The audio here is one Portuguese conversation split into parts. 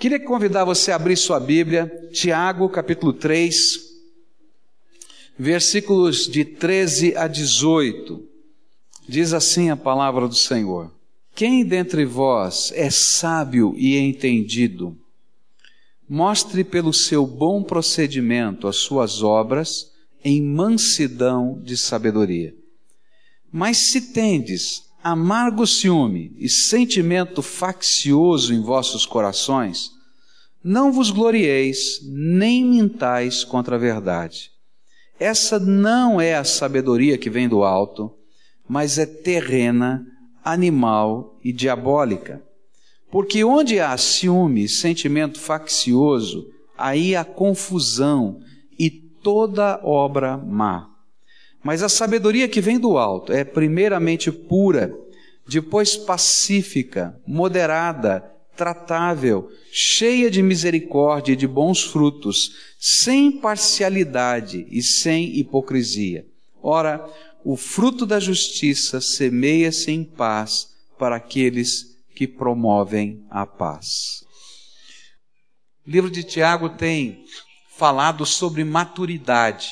Queria convidar você a abrir sua Bíblia, Tiago, capítulo 3, versículos de 13 a 18. Diz assim a palavra do Senhor: Quem dentre vós é sábio e entendido? Mostre pelo seu bom procedimento as suas obras em mansidão de sabedoria. Mas se tendes amargo ciúme e sentimento faccioso em vossos corações, não vos glorieis, nem mintais contra a verdade. Essa não é a sabedoria que vem do alto, mas é terrena, animal e diabólica. Porque onde há ciúme, sentimento faccioso, aí há confusão e toda obra má. Mas a sabedoria que vem do alto é primeiramente pura, depois pacífica, moderada, tratável, cheia de misericórdia e de bons frutos, sem parcialidade e sem hipocrisia. Ora, o fruto da justiça semeia-se em paz para aqueles que promovem a paz. O livro de Tiago tem falado sobre maturidade,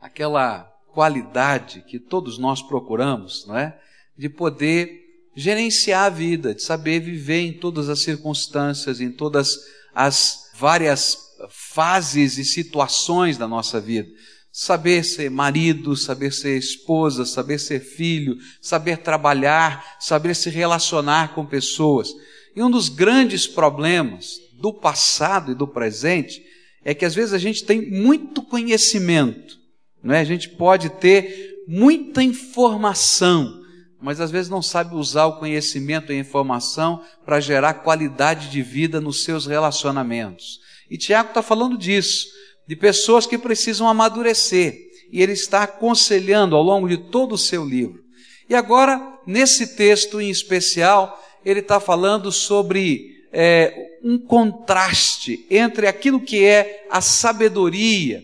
aquela qualidade que todos nós procuramos, não é? De poder gerenciar a vida, de saber viver em todas as circunstâncias, em todas as várias fases e situações da nossa vida. Saber ser marido, saber ser esposa, saber ser filho, saber trabalhar, saber se relacionar com pessoas. E um dos grandes problemas do passado e do presente é que às vezes a gente tem muito conhecimento, não é? A gente pode ter muita informação, mas às vezes não sabe usar o conhecimento e a informação para gerar qualidade de vida nos seus relacionamentos. E Tiago está falando disso, de pessoas que precisam amadurecer, e ele está aconselhando ao longo de todo o seu livro. E agora, nesse texto em especial, ele está falando sobre é, um contraste entre aquilo que é a sabedoria,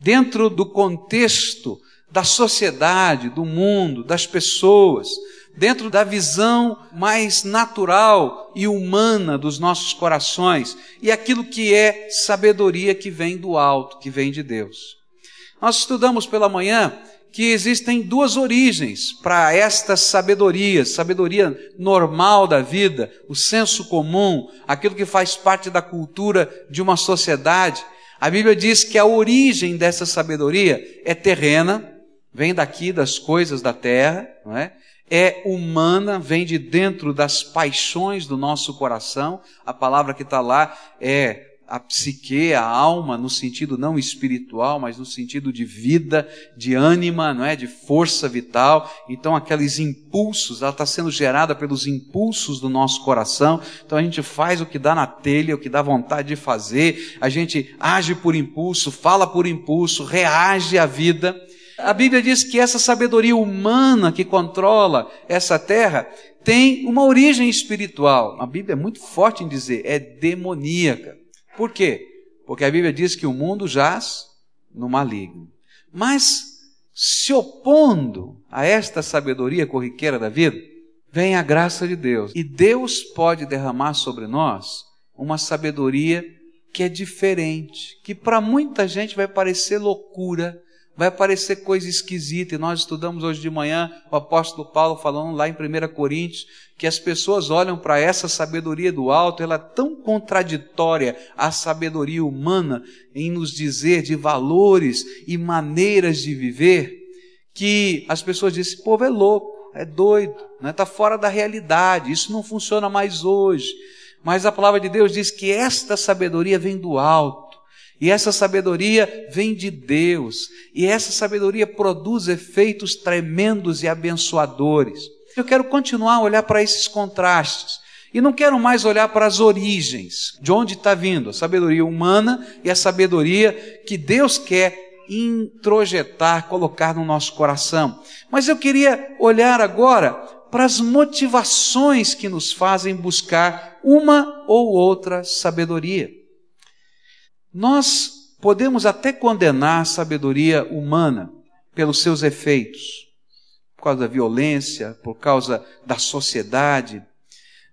dentro do contexto da sociedade, do mundo, das pessoas, dentro da visão mais natural e humana dos nossos corações e aquilo que é sabedoria que vem do alto, que vem de Deus. Nós estudamos pela manhã que existem duas origens para esta sabedoria, sabedoria normal da vida, o senso comum, aquilo que faz parte da cultura de uma sociedade. A Bíblia diz que a origem dessa sabedoria é terrena, vem daqui das coisas da terra, não é? É humana, vem de dentro das paixões do nosso coração. A palavra que está lá é a psique, a alma, no sentido não espiritual, mas no sentido de vida, de ânima, não é? De força vital. Então, aqueles impulsos, ela está sendo gerada pelos impulsos do nosso coração. Então, a gente faz o que dá na telha, o que dá vontade de fazer. A gente age por impulso, fala por impulso, reage à vida. A Bíblia diz que essa sabedoria humana que controla essa terra tem uma origem espiritual. A Bíblia é muito forte em dizer, é demoníaca. Por quê? Porque a Bíblia diz que o mundo jaz no maligno. Mas, se opondo a esta sabedoria corriqueira da vida, vem a graça de Deus. E Deus pode derramar sobre nós uma sabedoria que é diferente, que para muita gente vai parecer loucura, vai parecer coisa esquisita, e nós estudamos hoje de manhã o apóstolo Paulo falando lá em 1 Coríntios, que as pessoas olham para essa sabedoria do alto, ela é tão contraditória à sabedoria humana em nos dizer de valores e maneiras de viver, que as pessoas dizem, esse povo é louco, é doido, está né? Tá fora da realidade, isso não funciona mais hoje. Mas a palavra de Deus diz que esta sabedoria vem do alto e essa sabedoria vem de Deus. E essa sabedoria produz efeitos tremendos e abençoadores. Eu quero continuar a olhar para esses contrastes. E não quero mais olhar para as origens, de onde está vindo a sabedoria humana e a sabedoria que Deus quer introjetar, colocar no nosso coração. Mas eu queria olhar agora para as motivações que nos fazem buscar uma ou outra sabedoria. Nós podemos até condenar a sabedoria humana pelos seus efeitos, por causa da violência, por causa da sociedade,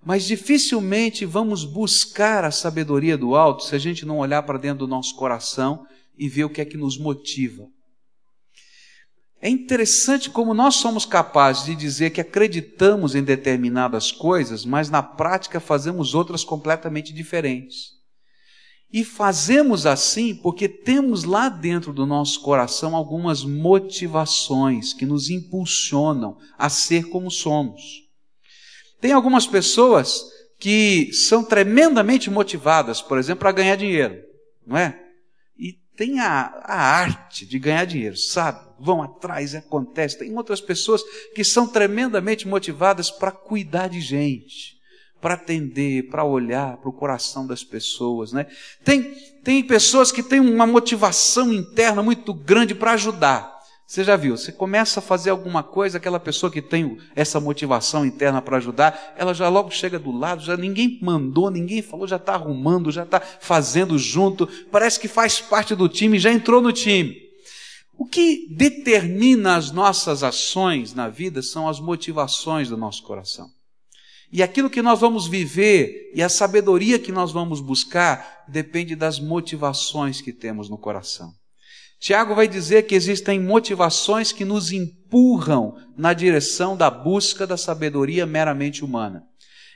Mas dificilmente vamos buscar a sabedoria do alto se a gente não olhar para dentro do nosso coração e ver o que é que nos motiva. É interessante como nós somos capazes de dizer que acreditamos em determinadas coisas, mas na prática fazemos outras completamente diferentes. E fazemos assim porque temos lá dentro do nosso coração algumas motivações que nos impulsionam a ser como somos. Tem algumas pessoas que são tremendamente motivadas, por exemplo, para ganhar dinheiro, não é? E tem a, a arte de ganhar dinheiro, sabe? Vão atrás e acontece. Tem outras pessoas que são tremendamente motivadas para cuidar de gente, para atender, para olhar para o coração das pessoas, né? Tem, tem pessoas que têm uma motivação interna muito grande para ajudar. Você já viu, você começa a fazer alguma coisa, aquela pessoa que tem essa motivação interna para ajudar, ela já logo chega do lado, já ninguém mandou, ninguém falou, já está arrumando, já está fazendo junto, parece que faz parte do time, já entrou no time. O que determina as nossas ações na vida são as motivações do nosso coração. E aquilo que nós vamos viver e a sabedoria que nós vamos buscar depende das motivações que temos no coração. Tiago vai dizer que existem motivações que nos empurram na direção da busca da sabedoria meramente humana.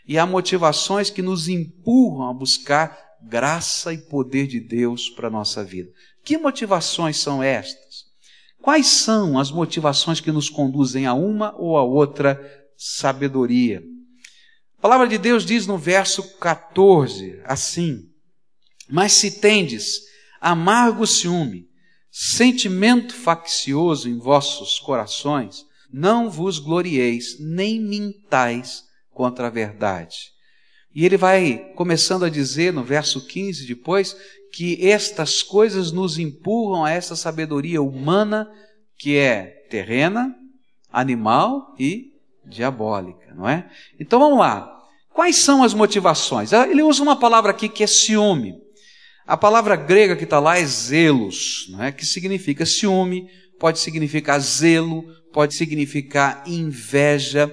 E há motivações que nos empurram a buscar graça e poder de Deus para a nossa vida. Que motivações são estas? Quais são as motivações que nos conduzem a uma ou a outra sabedoria? A palavra de Deus diz no verso 14 assim: Mas se tendes amargo ciúme, sentimento faccioso em vossos corações, não vos glorieis, nem mintais contra a verdade. E ele vai começando a dizer no verso 15 depois que estas coisas nos empurram a essa sabedoria humana que é terrena, animal e diabólica, não é? Então vamos lá. Quais são as motivações? Ele usa uma palavra aqui que é ciúme. A palavra grega que está lá é zelos, não é? que significa ciúme, pode significar zelo, pode significar inveja,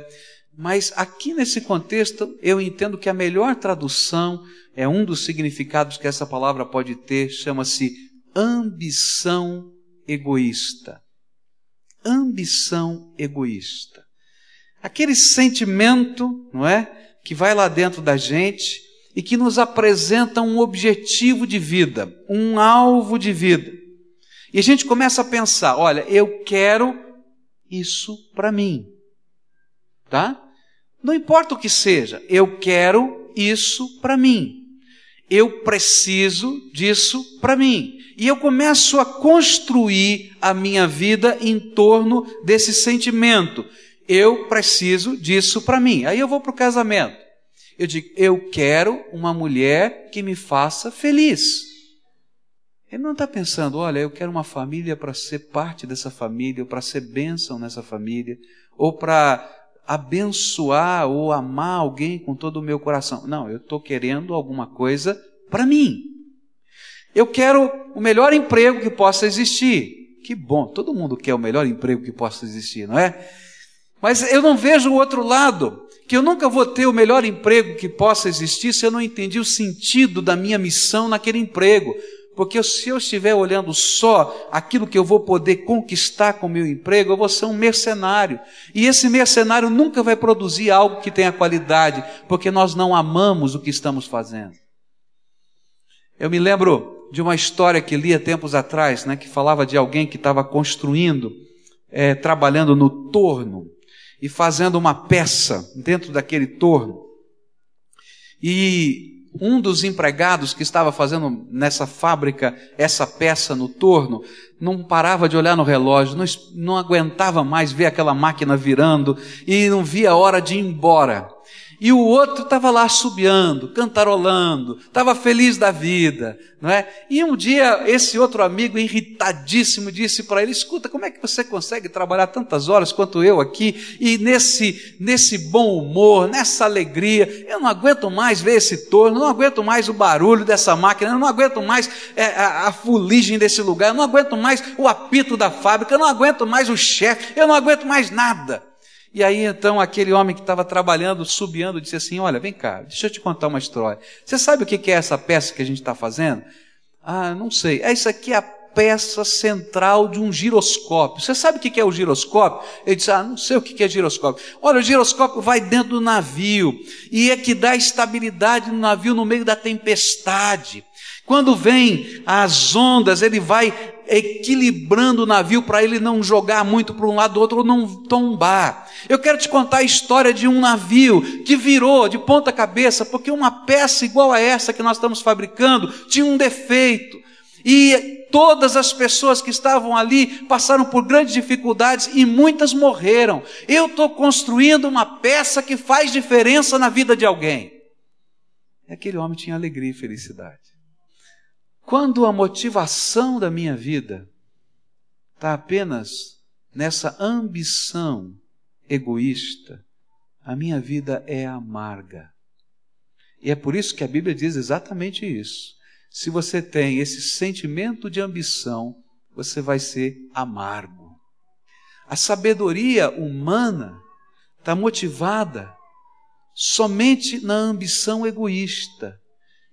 mas aqui nesse contexto eu entendo que a melhor tradução é um dos significados que essa palavra pode ter, chama-se ambição egoísta. Ambição egoísta. Aquele sentimento, não é? Que vai lá dentro da gente e que nos apresenta um objetivo de vida, um alvo de vida. E a gente começa a pensar: olha, eu quero isso para mim. Tá? Não importa o que seja, eu quero isso para mim. Eu preciso disso para mim. E eu começo a construir a minha vida em torno desse sentimento. Eu preciso disso para mim. Aí eu vou para o casamento. Eu digo, eu quero uma mulher que me faça feliz. Ele não está pensando, olha, eu quero uma família para ser parte dessa família, ou para ser bênção nessa família, ou para abençoar ou amar alguém com todo o meu coração. Não, eu estou querendo alguma coisa para mim. Eu quero o melhor emprego que possa existir. Que bom, todo mundo quer o melhor emprego que possa existir, não é? Mas eu não vejo o outro lado que eu nunca vou ter o melhor emprego que possa existir se eu não entendi o sentido da minha missão naquele emprego. Porque se eu estiver olhando só aquilo que eu vou poder conquistar com o meu emprego, eu vou ser um mercenário. E esse mercenário nunca vai produzir algo que tenha qualidade, porque nós não amamos o que estamos fazendo. Eu me lembro de uma história que li há tempos atrás, né, que falava de alguém que estava construindo, é, trabalhando no torno e fazendo uma peça dentro daquele torno. E um dos empregados que estava fazendo nessa fábrica essa peça no torno não parava de olhar no relógio, não, não aguentava mais ver aquela máquina virando e não via a hora de ir embora. E o outro estava lá subiando, cantarolando, estava feliz da vida, não é? E um dia esse outro amigo irritadíssimo disse para ele: "Escuta, como é que você consegue trabalhar tantas horas quanto eu aqui e nesse nesse bom humor, nessa alegria? Eu não aguento mais ver esse torno, não aguento mais o barulho dessa máquina, eu não aguento mais é, a, a fuligem desse lugar, eu não aguento mais o apito da fábrica, eu não aguento mais o chefe, eu não aguento mais nada." E aí então aquele homem que estava trabalhando, subiando, disse assim: Olha, vem cá, deixa eu te contar uma história. Você sabe o que é essa peça que a gente está fazendo? Ah, não sei. É isso aqui é a peça central de um giroscópio. Você sabe o que é o giroscópio? Ele disse: Ah, não sei o que é giroscópio. Olha, o giroscópio vai dentro do navio e é que dá estabilidade no navio no meio da tempestade. Quando vem as ondas, ele vai equilibrando o navio para ele não jogar muito para um lado ou outro ou não tombar. Eu quero te contar a história de um navio que virou de ponta cabeça porque uma peça igual a essa que nós estamos fabricando tinha um defeito. E todas as pessoas que estavam ali passaram por grandes dificuldades e muitas morreram. Eu estou construindo uma peça que faz diferença na vida de alguém. E aquele homem tinha alegria e felicidade. Quando a motivação da minha vida está apenas nessa ambição egoísta, a minha vida é amarga. E é por isso que a Bíblia diz exatamente isso. Se você tem esse sentimento de ambição, você vai ser amargo. A sabedoria humana está motivada somente na ambição egoísta.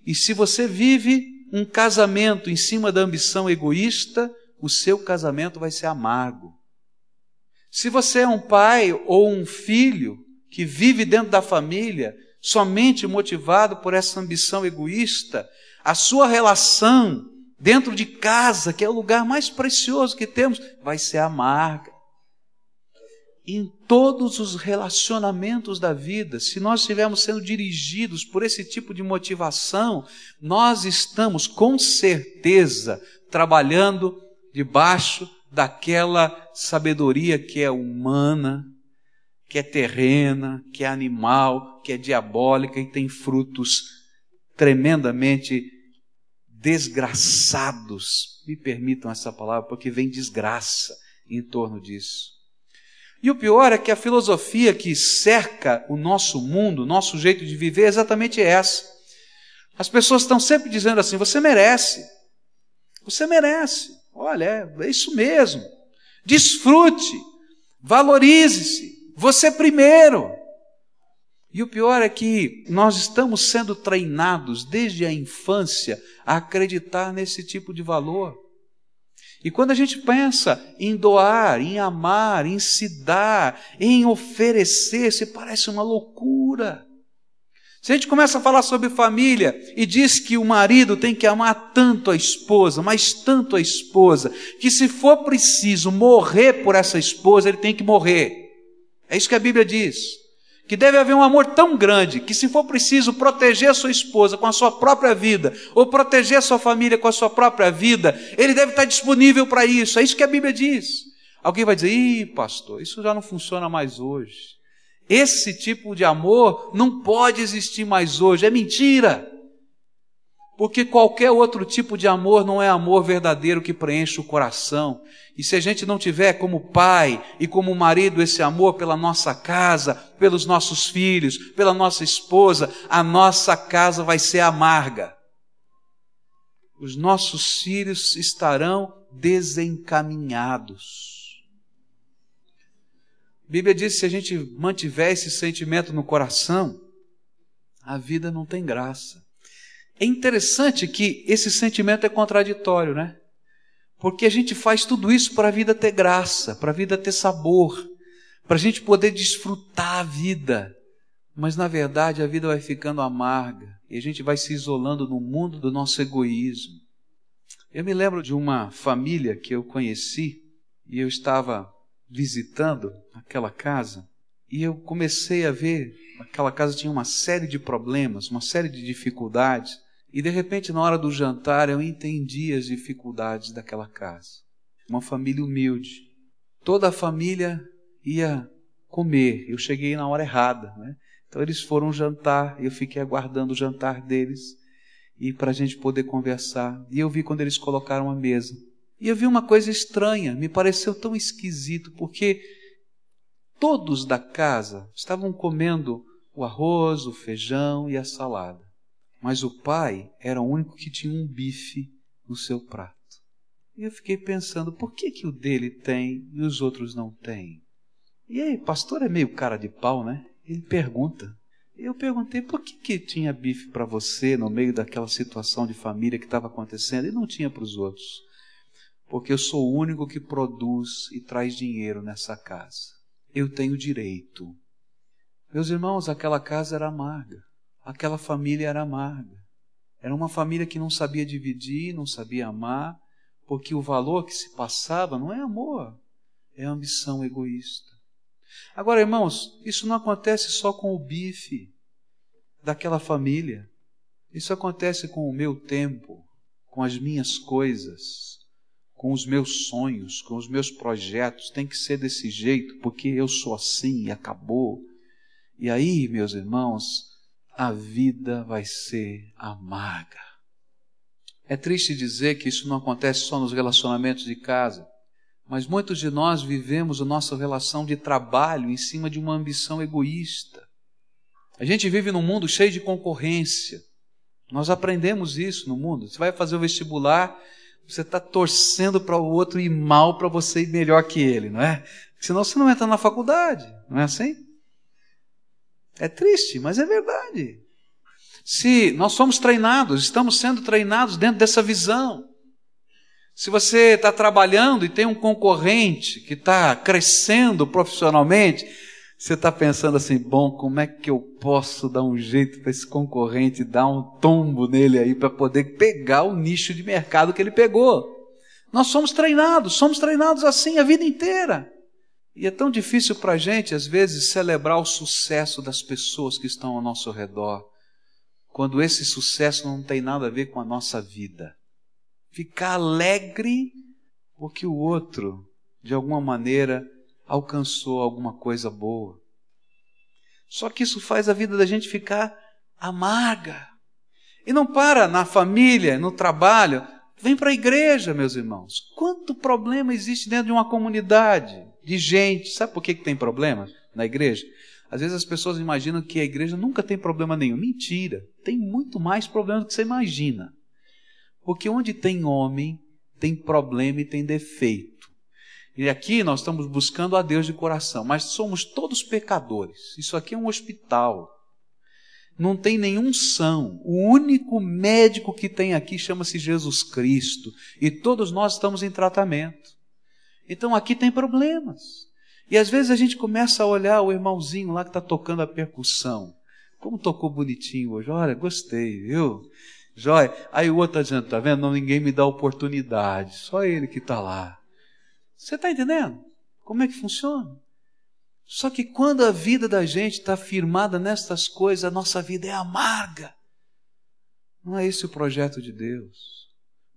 E se você vive um casamento em cima da ambição egoísta, o seu casamento vai ser amargo. Se você é um pai ou um filho que vive dentro da família somente motivado por essa ambição egoísta, a sua relação dentro de casa, que é o lugar mais precioso que temos, vai ser amarga em todos os relacionamentos da vida, se nós estivermos sendo dirigidos por esse tipo de motivação, nós estamos com certeza trabalhando debaixo daquela sabedoria que é humana, que é terrena, que é animal, que é diabólica e tem frutos tremendamente desgraçados. Me permitam essa palavra, porque vem desgraça em torno disso. E o pior é que a filosofia que cerca o nosso mundo, o nosso jeito de viver, é exatamente essa. As pessoas estão sempre dizendo assim: você merece, você merece, olha, é, isso mesmo. Desfrute, valorize-se, você primeiro. E o pior é que nós estamos sendo treinados desde a infância a acreditar nesse tipo de valor. E quando a gente pensa em doar, em amar, em se dar, em oferecer, se parece uma loucura. Se a gente começa a falar sobre família e diz que o marido tem que amar tanto a esposa, mas tanto a esposa, que se for preciso morrer por essa esposa, ele tem que morrer. É isso que a Bíblia diz que deve haver um amor tão grande que, se for preciso proteger a sua esposa com a sua própria vida, ou proteger a sua família com a sua própria vida, ele deve estar disponível para isso. É isso que a Bíblia diz. Alguém vai dizer, ih, pastor, isso já não funciona mais hoje. Esse tipo de amor não pode existir mais hoje. É mentira. Porque qualquer outro tipo de amor não é amor verdadeiro que preenche o coração. E se a gente não tiver como pai e como marido esse amor pela nossa casa, pelos nossos filhos, pela nossa esposa, a nossa casa vai ser amarga. Os nossos filhos estarão desencaminhados. A Bíblia diz que se a gente mantiver esse sentimento no coração, a vida não tem graça. É interessante que esse sentimento é contraditório, né? Porque a gente faz tudo isso para a vida ter graça, para a vida ter sabor, para a gente poder desfrutar a vida. Mas na verdade a vida vai ficando amarga e a gente vai se isolando no mundo do nosso egoísmo. Eu me lembro de uma família que eu conheci e eu estava visitando aquela casa e eu comecei a ver aquela casa tinha uma série de problemas, uma série de dificuldades. E de repente, na hora do jantar, eu entendi as dificuldades daquela casa. Uma família humilde. Toda a família ia comer. Eu cheguei na hora errada. Né? Então eles foram jantar. Eu fiquei aguardando o jantar deles e para a gente poder conversar. E eu vi quando eles colocaram a mesa. E eu vi uma coisa estranha. Me pareceu tão esquisito porque todos da casa estavam comendo o arroz, o feijão e a salada. Mas o pai era o único que tinha um bife no seu prato. E eu fiquei pensando, por que, que o dele tem e os outros não têm? E aí, pastor é meio cara de pau, né? Ele pergunta. Eu perguntei por que, que tinha bife para você no meio daquela situação de família que estava acontecendo e não tinha para os outros. Porque eu sou o único que produz e traz dinheiro nessa casa. Eu tenho direito. Meus irmãos, aquela casa era amarga. Aquela família era amarga. Era uma família que não sabia dividir, não sabia amar, porque o valor que se passava não é amor, é ambição egoísta. Agora, irmãos, isso não acontece só com o bife daquela família. Isso acontece com o meu tempo, com as minhas coisas, com os meus sonhos, com os meus projetos. Tem que ser desse jeito, porque eu sou assim e acabou. E aí, meus irmãos, a vida vai ser amarga. É triste dizer que isso não acontece só nos relacionamentos de casa. Mas muitos de nós vivemos a nossa relação de trabalho em cima de uma ambição egoísta. A gente vive num mundo cheio de concorrência. Nós aprendemos isso no mundo. Você vai fazer o vestibular, você está torcendo para o outro ir mal para você ir melhor que ele, não é? Senão você não entra na faculdade, não é assim? É triste, mas é verdade. Se nós somos treinados, estamos sendo treinados dentro dessa visão. Se você está trabalhando e tem um concorrente que está crescendo profissionalmente, você está pensando assim: bom, como é que eu posso dar um jeito para esse concorrente dar um tombo nele aí para poder pegar o nicho de mercado que ele pegou? Nós somos treinados, somos treinados assim a vida inteira. E é tão difícil para a gente, às vezes, celebrar o sucesso das pessoas que estão ao nosso redor, quando esse sucesso não tem nada a ver com a nossa vida ficar alegre porque o outro, de alguma maneira, alcançou alguma coisa boa. Só que isso faz a vida da gente ficar amarga. E não para na família, no trabalho. Vem para a igreja, meus irmãos. Quanto problema existe dentro de uma comunidade de gente? Sabe por que, que tem problema na igreja? Às vezes as pessoas imaginam que a igreja nunca tem problema nenhum. Mentira. Tem muito mais problema do que você imagina. Porque onde tem homem, tem problema e tem defeito. E aqui nós estamos buscando a Deus de coração, mas somos todos pecadores. Isso aqui é um hospital. Não tem nenhum são. O único médico que tem aqui chama-se Jesus Cristo. E todos nós estamos em tratamento. Então aqui tem problemas. E às vezes a gente começa a olhar o irmãozinho lá que está tocando a percussão. Como tocou bonitinho hoje. Olha, gostei, viu? Jóia. Aí o outro está dizendo, tá vendo? Não, ninguém me dá oportunidade. Só ele que está lá. Você está entendendo? Como é que funciona? Só que quando a vida da gente está firmada nestas coisas, a nossa vida é amarga. Não é esse o projeto de Deus.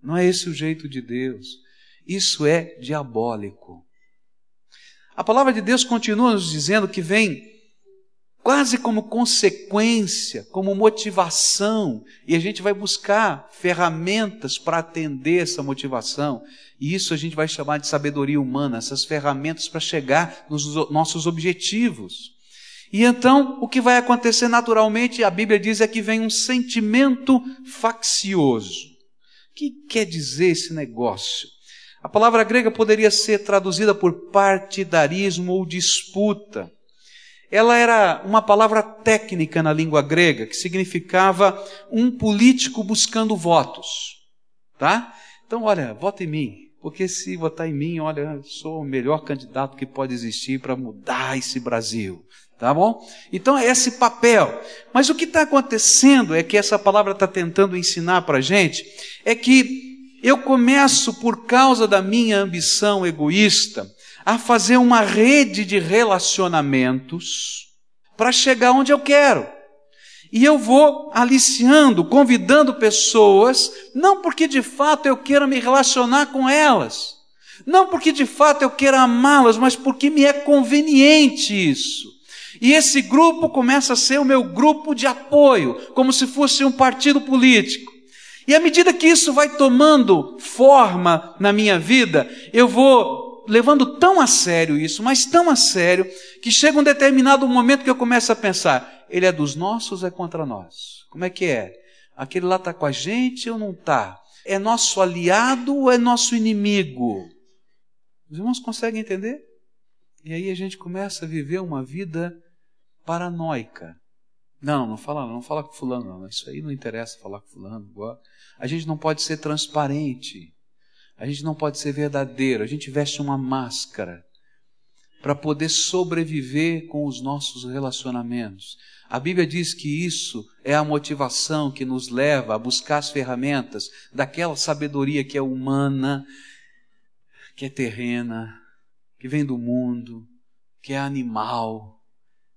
Não é esse o jeito de Deus. Isso é diabólico. A palavra de Deus continua nos dizendo que vem quase como consequência, como motivação, e a gente vai buscar ferramentas para atender essa motivação. E isso a gente vai chamar de sabedoria humana, essas ferramentas para chegar nos nossos objetivos. E então, o que vai acontecer naturalmente, a Bíblia diz é que vem um sentimento faccioso. O que quer dizer esse negócio? A palavra grega poderia ser traduzida por partidarismo ou disputa ela era uma palavra técnica na língua grega, que significava um político buscando votos. Tá? Então, olha, vota em mim, porque se votar em mim, olha, eu sou o melhor candidato que pode existir para mudar esse Brasil. Tá bom? Então é esse papel. Mas o que está acontecendo é que essa palavra está tentando ensinar para a gente é que eu começo, por causa da minha ambição egoísta, a fazer uma rede de relacionamentos para chegar onde eu quero. E eu vou aliciando, convidando pessoas, não porque de fato eu queira me relacionar com elas, não porque de fato eu queira amá-las, mas porque me é conveniente isso. E esse grupo começa a ser o meu grupo de apoio, como se fosse um partido político. E à medida que isso vai tomando forma na minha vida, eu vou levando tão a sério isso, mas tão a sério, que chega um determinado momento que eu começo a pensar: ele é dos nossos ou é contra nós? Como é que é? Aquele lá está com a gente ou não está? É nosso aliado ou é nosso inimigo? Os irmãos conseguem entender? E aí a gente começa a viver uma vida paranoica. Não, não fala, não fala com fulano, não. Isso aí não interessa falar com fulano. A gente não pode ser transparente. A gente não pode ser verdadeiro. A gente veste uma máscara para poder sobreviver com os nossos relacionamentos. A Bíblia diz que isso é a motivação que nos leva a buscar as ferramentas daquela sabedoria que é humana, que é terrena, que vem do mundo, que é animal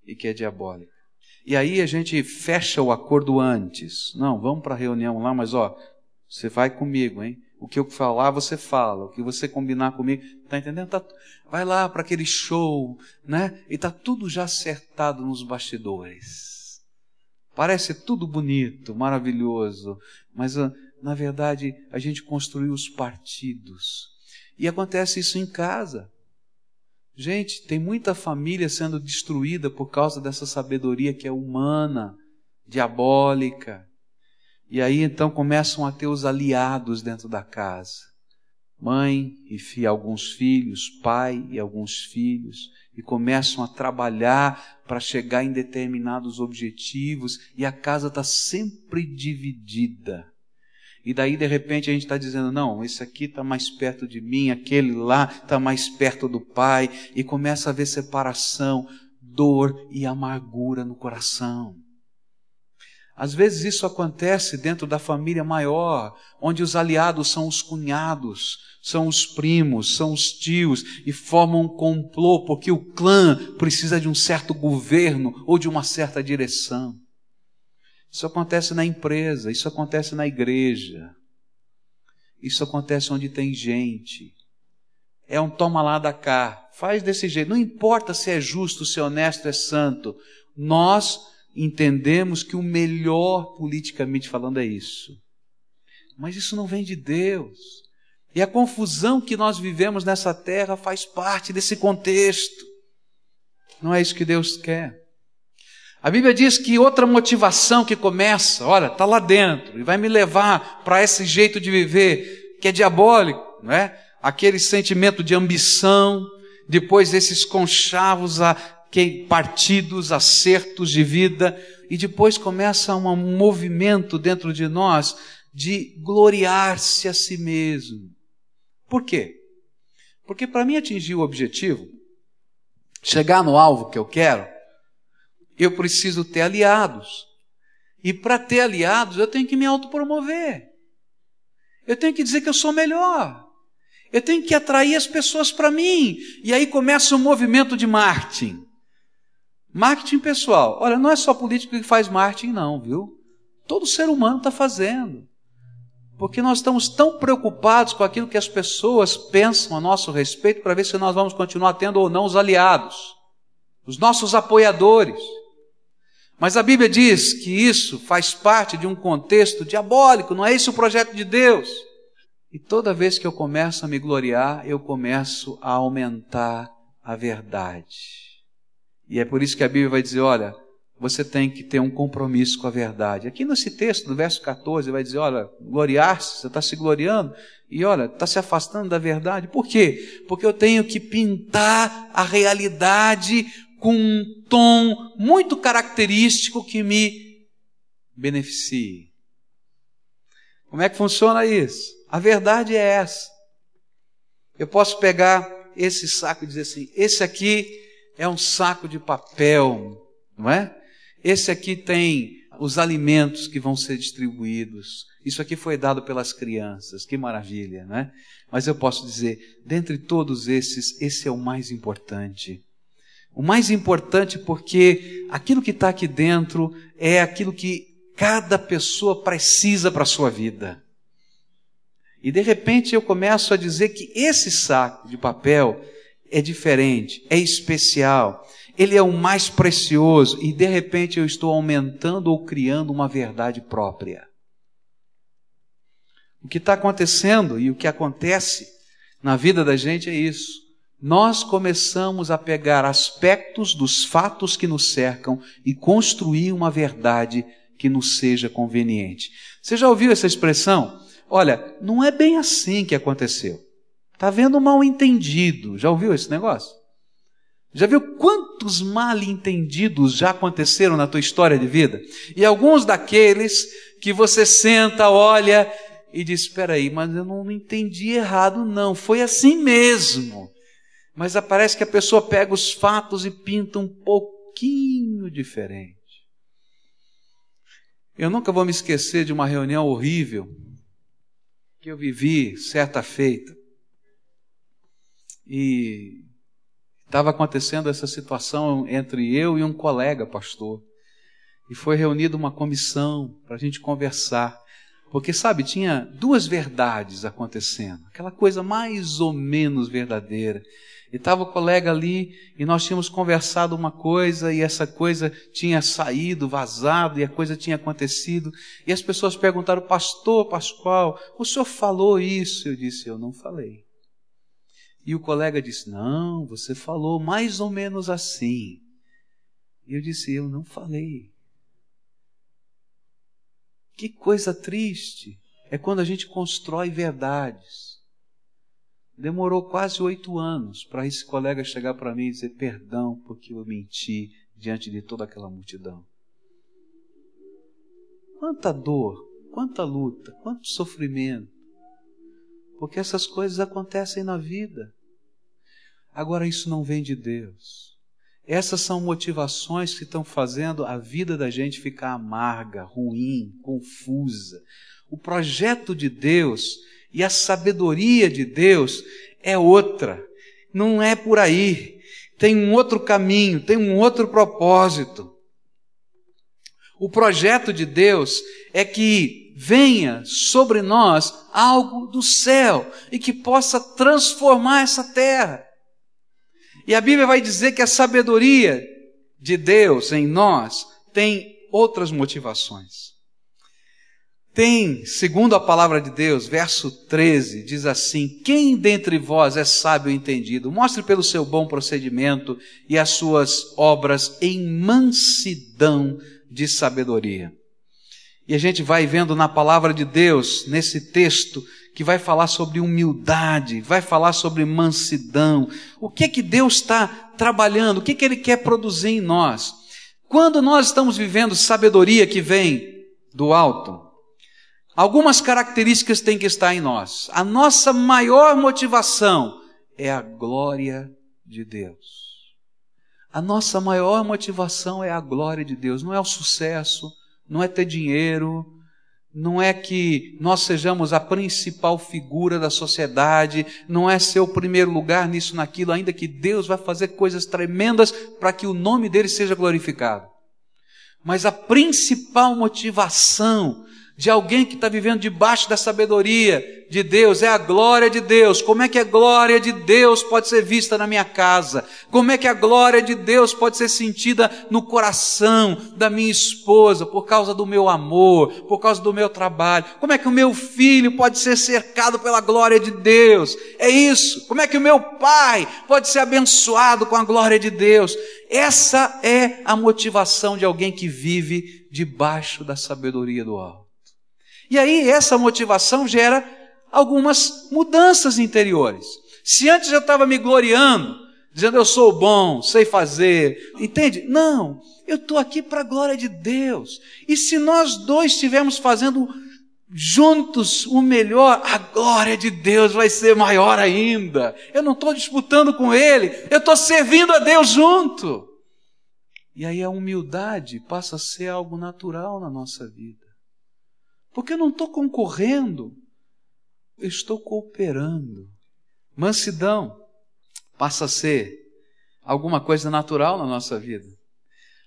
e que é diabólica. E aí a gente fecha o acordo antes. Não, vamos para a reunião lá, mas ó, você vai comigo, hein? O que eu falar, você fala. O que você combinar comigo, tá entendendo? Tá, vai lá para aquele show, né? E tá tudo já acertado nos bastidores. Parece tudo bonito, maravilhoso, mas ah, na verdade a gente construiu os partidos. E acontece isso em casa. Gente, tem muita família sendo destruída por causa dessa sabedoria que é humana, diabólica. E aí então começam a ter os aliados dentro da casa. Mãe e alguns filhos, pai e alguns filhos, e começam a trabalhar para chegar em determinados objetivos, e a casa está sempre dividida. E daí, de repente, a gente está dizendo: não, esse aqui está mais perto de mim, aquele lá está mais perto do pai, e começa a haver separação, dor e amargura no coração. Às vezes isso acontece dentro da família maior, onde os aliados são os cunhados, são os primos, são os tios e formam um complô porque o clã precisa de um certo governo ou de uma certa direção. Isso acontece na empresa, isso acontece na igreja, isso acontece onde tem gente. É um toma lá da cá, faz desse jeito, não importa se é justo, se é honesto, é santo. Nós entendemos que o melhor politicamente falando é isso. Mas isso não vem de Deus. E a confusão que nós vivemos nessa terra faz parte desse contexto. Não é isso que Deus quer. A Bíblia diz que outra motivação que começa, olha, está lá dentro e vai me levar para esse jeito de viver que é diabólico, não é? Aquele sentimento de ambição, depois desses conchavos a que partidos, acertos de vida, e depois começa um movimento dentro de nós de gloriar-se a si mesmo. Por quê? Porque para mim atingir o objetivo, chegar no alvo que eu quero, eu preciso ter aliados. E para ter aliados, eu tenho que me autopromover. Eu tenho que dizer que eu sou melhor. Eu tenho que atrair as pessoas para mim. E aí começa o movimento de marketing. Marketing pessoal. Olha, não é só político que faz marketing, não, viu? Todo ser humano está fazendo. Porque nós estamos tão preocupados com aquilo que as pessoas pensam a nosso respeito para ver se nós vamos continuar tendo ou não os aliados, os nossos apoiadores. Mas a Bíblia diz que isso faz parte de um contexto diabólico, não é esse o projeto de Deus. E toda vez que eu começo a me gloriar, eu começo a aumentar a verdade. E é por isso que a Bíblia vai dizer: olha, você tem que ter um compromisso com a verdade. Aqui nesse texto, no verso 14, vai dizer: olha, gloriar-se, você está se gloriando, e olha, está se afastando da verdade. Por quê? Porque eu tenho que pintar a realidade com um tom muito característico que me beneficie. Como é que funciona isso? A verdade é essa. Eu posso pegar esse saco e dizer assim: esse aqui é um saco de papel, não é? Esse aqui tem os alimentos que vão ser distribuídos. Isso aqui foi dado pelas crianças, que maravilha, né? Mas eu posso dizer, dentre todos esses, esse é o mais importante. O mais importante porque aquilo que está aqui dentro é aquilo que cada pessoa precisa para a sua vida. E de repente eu começo a dizer que esse saco de papel é diferente, é especial, ele é o mais precioso e de repente eu estou aumentando ou criando uma verdade própria. O que está acontecendo e o que acontece na vida da gente é isso. Nós começamos a pegar aspectos dos fatos que nos cercam e construir uma verdade que nos seja conveniente. Você já ouviu essa expressão? Olha, não é bem assim que aconteceu. Está havendo um mal entendido. Já ouviu esse negócio? Já viu quantos mal entendidos já aconteceram na tua história de vida? E alguns daqueles que você senta, olha e diz: Espera aí, mas eu não entendi errado, não, foi assim mesmo. Mas parece que a pessoa pega os fatos e pinta um pouquinho diferente. Eu nunca vou me esquecer de uma reunião horrível que eu vivi certa feita. E estava acontecendo essa situação entre eu e um colega pastor. E foi reunida uma comissão para a gente conversar. Porque, sabe, tinha duas verdades acontecendo. Aquela coisa mais ou menos verdadeira. E estava o colega ali e nós tínhamos conversado uma coisa e essa coisa tinha saído, vazado e a coisa tinha acontecido. E as pessoas perguntaram, pastor Pascoal, o senhor falou isso? Eu disse, eu não falei. E o colega disse, não, você falou mais ou menos assim. E eu disse, eu não falei. Que coisa triste é quando a gente constrói verdades Demorou quase oito anos para esse colega chegar para mim e dizer perdão porque eu menti diante de toda aquela multidão. Quanta dor, quanta luta, quanto sofrimento. Porque essas coisas acontecem na vida. Agora, isso não vem de Deus. Essas são motivações que estão fazendo a vida da gente ficar amarga, ruim, confusa. O projeto de Deus e a sabedoria de Deus é outra. Não é por aí. Tem um outro caminho, tem um outro propósito. O projeto de Deus é que venha sobre nós algo do céu e que possa transformar essa terra. E a Bíblia vai dizer que a sabedoria de Deus em nós tem outras motivações. Tem, segundo a palavra de Deus, verso 13, diz assim: Quem dentre vós é sábio e entendido? Mostre pelo seu bom procedimento e as suas obras em mansidão de sabedoria. E a gente vai vendo na palavra de Deus, nesse texto, que vai falar sobre humildade, vai falar sobre mansidão. O que é que Deus está trabalhando? O que é que Ele quer produzir em nós? Quando nós estamos vivendo sabedoria que vem do alto, Algumas características têm que estar em nós. A nossa maior motivação é a glória de Deus. A nossa maior motivação é a glória de Deus, não é o sucesso, não é ter dinheiro, não é que nós sejamos a principal figura da sociedade, não é ser o primeiro lugar nisso, naquilo, ainda que Deus vai fazer coisas tremendas para que o nome dele seja glorificado. Mas a principal motivação de alguém que está vivendo debaixo da sabedoria de Deus, é a glória de Deus. Como é que a glória de Deus pode ser vista na minha casa? Como é que a glória de Deus pode ser sentida no coração da minha esposa por causa do meu amor, por causa do meu trabalho? Como é que o meu filho pode ser cercado pela glória de Deus? É isso. Como é que o meu pai pode ser abençoado com a glória de Deus? Essa é a motivação de alguém que vive debaixo da sabedoria do alto. E aí essa motivação gera algumas mudanças interiores. Se antes eu estava me gloriando, dizendo eu sou bom, sei fazer, entende? Não, eu estou aqui para a glória de Deus. E se nós dois estivermos fazendo juntos o melhor, a glória de Deus vai ser maior ainda. Eu não estou disputando com Ele, eu estou servindo a Deus junto. E aí a humildade passa a ser algo natural na nossa vida. Porque eu não estou concorrendo, eu estou cooperando. Mansidão passa a ser alguma coisa natural na nossa vida.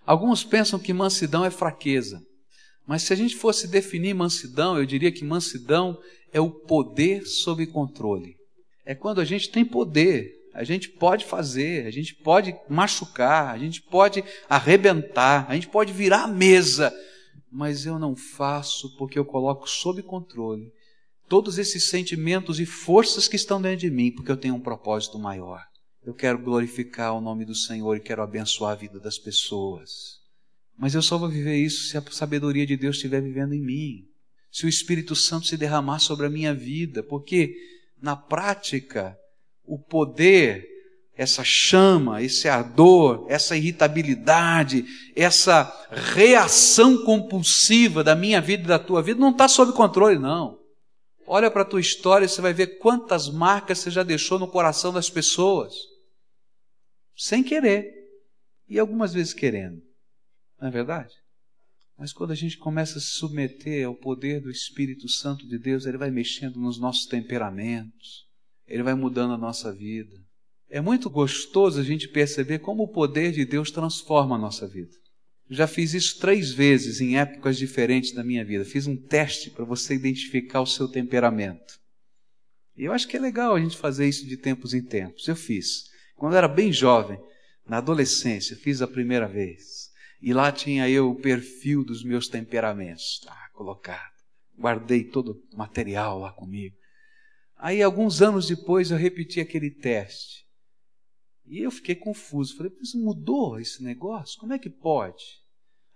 Alguns pensam que mansidão é fraqueza. Mas se a gente fosse definir mansidão, eu diria que mansidão é o poder sob controle. É quando a gente tem poder, a gente pode fazer, a gente pode machucar, a gente pode arrebentar, a gente pode virar a mesa, mas eu não faço porque eu coloco sob controle todos esses sentimentos e forças que estão dentro de mim, porque eu tenho um propósito maior. Eu quero glorificar o nome do Senhor e quero abençoar a vida das pessoas. Mas eu só vou viver isso se a sabedoria de Deus estiver vivendo em mim. Se o Espírito Santo se derramar sobre a minha vida, porque na prática o poder essa chama, esse ardor, essa irritabilidade, essa reação compulsiva da minha vida e da tua vida não está sob controle, não. Olha para a tua história e você vai ver quantas marcas você já deixou no coração das pessoas, sem querer, e algumas vezes querendo, não é verdade? Mas quando a gente começa a se submeter ao poder do Espírito Santo de Deus, ele vai mexendo nos nossos temperamentos, ele vai mudando a nossa vida. É muito gostoso a gente perceber como o poder de Deus transforma a nossa vida. já fiz isso três vezes em épocas diferentes da minha vida. Fiz um teste para você identificar o seu temperamento. E eu acho que é legal a gente fazer isso de tempos em tempos. Eu fiz. Quando eu era bem jovem, na adolescência, fiz a primeira vez. E lá tinha eu o perfil dos meus temperamentos, tá colocado. Guardei todo o material lá comigo. Aí, alguns anos depois, eu repeti aquele teste. E eu fiquei confuso. Falei, mas mudou esse negócio? Como é que pode?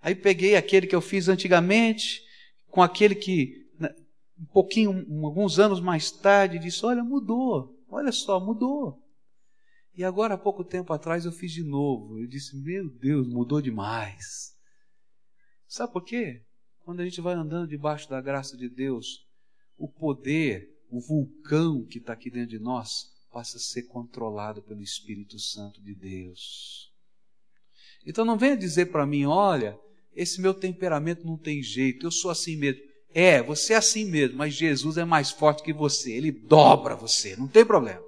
Aí peguei aquele que eu fiz antigamente, com aquele que, né, um pouquinho, alguns anos mais tarde, disse: Olha, mudou. Olha só, mudou. E agora, há pouco tempo atrás, eu fiz de novo. Eu disse: Meu Deus, mudou demais. Sabe por quê? Quando a gente vai andando debaixo da graça de Deus, o poder, o vulcão que está aqui dentro de nós, passa a ser controlado pelo Espírito Santo de Deus. Então não venha dizer para mim: olha, esse meu temperamento não tem jeito, eu sou assim mesmo. É, você é assim mesmo, mas Jesus é mais forte que você, ele dobra você, não tem problema.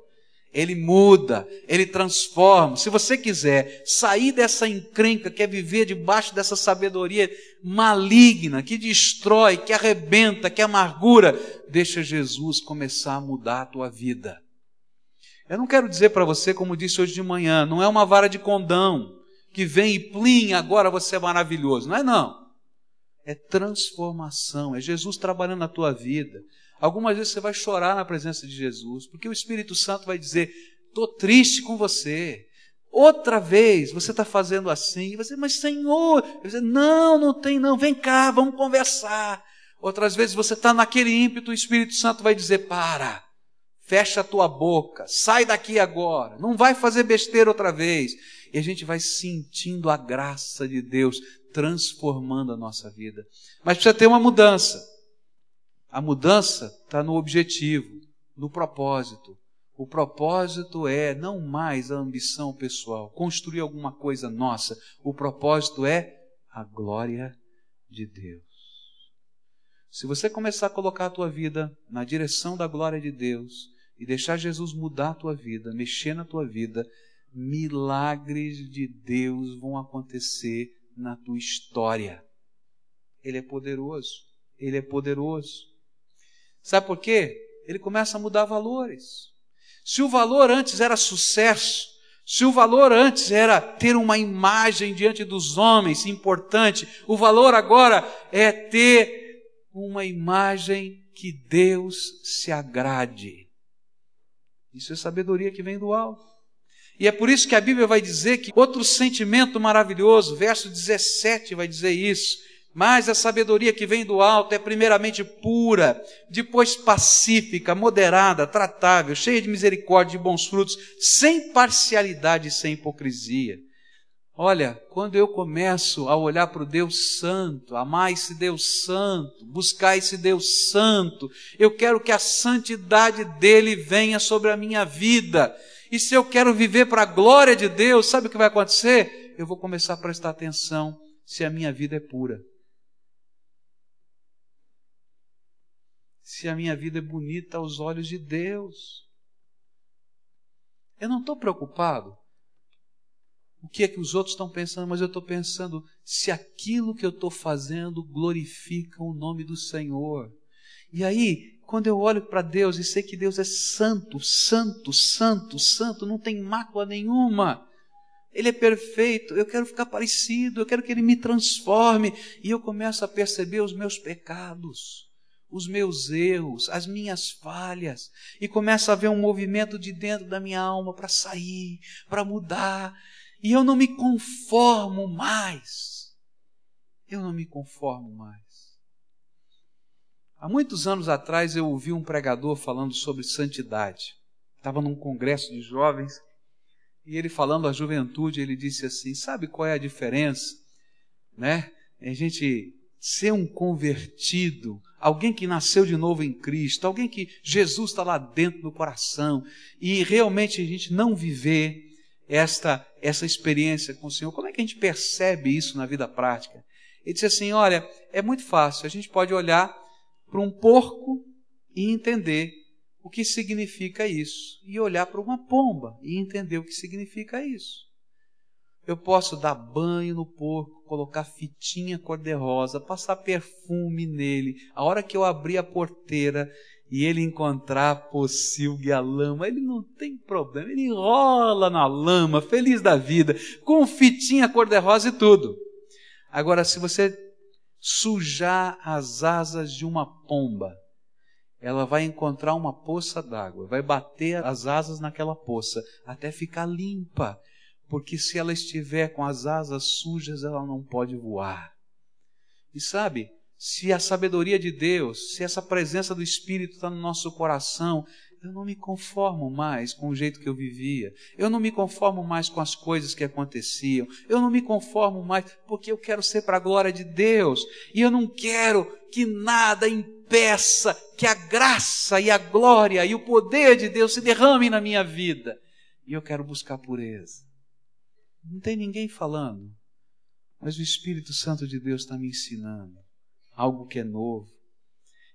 Ele muda, ele transforma. Se você quiser sair dessa encrenca, quer viver debaixo dessa sabedoria maligna, que destrói, que arrebenta, que amargura, deixa Jesus começar a mudar a tua vida. Eu não quero dizer para você, como disse hoje de manhã, não é uma vara de condão que vem e plim, agora você é maravilhoso. Não é não. É transformação, é Jesus trabalhando na tua vida. Algumas vezes você vai chorar na presença de Jesus, porque o Espírito Santo vai dizer: estou triste com você. Outra vez você está fazendo assim, e você, mas Senhor, dizer, não, não tem não, vem cá, vamos conversar. Outras vezes você está naquele ímpeto, o Espírito Santo vai dizer: para, fecha a tua boca, sai daqui agora, não vai fazer besteira outra vez. E a gente vai sentindo a graça de Deus transformando a nossa vida. Mas precisa ter uma mudança. A mudança está no objetivo, no propósito. O propósito é não mais a ambição pessoal, construir alguma coisa nossa. O propósito é a glória de Deus. Se você começar a colocar a tua vida na direção da glória de Deus e deixar Jesus mudar a tua vida, mexer na tua vida, milagres de Deus vão acontecer na tua história. Ele é poderoso. Ele é poderoso. Sabe por quê? Ele começa a mudar valores. Se o valor antes era sucesso, se o valor antes era ter uma imagem diante dos homens importante, o valor agora é ter uma imagem que Deus se agrade. Isso é sabedoria que vem do alto. E é por isso que a Bíblia vai dizer que outro sentimento maravilhoso, verso 17 vai dizer isso, mas a sabedoria que vem do alto é primeiramente pura, depois pacífica, moderada, tratável, cheia de misericórdia e bons frutos, sem parcialidade e sem hipocrisia. Olha, quando eu começo a olhar para o Deus Santo, amar esse Deus Santo, buscar esse Deus Santo, eu quero que a santidade dele venha sobre a minha vida. E se eu quero viver para a glória de Deus, sabe o que vai acontecer? Eu vou começar a prestar atenção se a minha vida é pura. se a minha vida é bonita aos olhos de Deus. Eu não estou preocupado o que é que os outros estão pensando, mas eu estou pensando se aquilo que eu estou fazendo glorifica o nome do Senhor. E aí, quando eu olho para Deus e sei que Deus é santo, santo, santo, santo, não tem mácula nenhuma. Ele é perfeito, eu quero ficar parecido, eu quero que Ele me transforme. E eu começo a perceber os meus pecados os meus erros, as minhas falhas, e começa a haver um movimento de dentro da minha alma para sair, para mudar, e eu não me conformo mais. Eu não me conformo mais. Há muitos anos atrás eu ouvi um pregador falando sobre santidade. Estava num congresso de jovens E ele falando à juventude, ele disse assim: sabe qual é a diferença, né? A gente ser um convertido, alguém que nasceu de novo em Cristo, alguém que Jesus está lá dentro do coração e realmente a gente não viver esta essa experiência com o Senhor. Como é que a gente percebe isso na vida prática? Ele disse assim: olha, é muito fácil. A gente pode olhar para um porco e entender o que significa isso, e olhar para uma pomba e entender o que significa isso. Eu posso dar banho no porco, colocar fitinha cor-de-rosa, passar perfume nele. A hora que eu abrir a porteira e ele encontrar pocilga e a lama, ele não tem problema, ele rola na lama, feliz da vida, com fitinha cor-de-rosa e tudo. Agora, se você sujar as asas de uma pomba, ela vai encontrar uma poça d'água, vai bater as asas naquela poça até ficar limpa, porque se ela estiver com as asas sujas, ela não pode voar. E sabe, se a sabedoria de Deus, se essa presença do Espírito está no nosso coração, eu não me conformo mais com o jeito que eu vivia, eu não me conformo mais com as coisas que aconteciam, eu não me conformo mais porque eu quero ser para a glória de Deus e eu não quero que nada impeça que a graça e a glória e o poder de Deus se derramem na minha vida. E eu quero buscar pureza. Não tem ninguém falando, mas o Espírito Santo de Deus está me ensinando algo que é novo.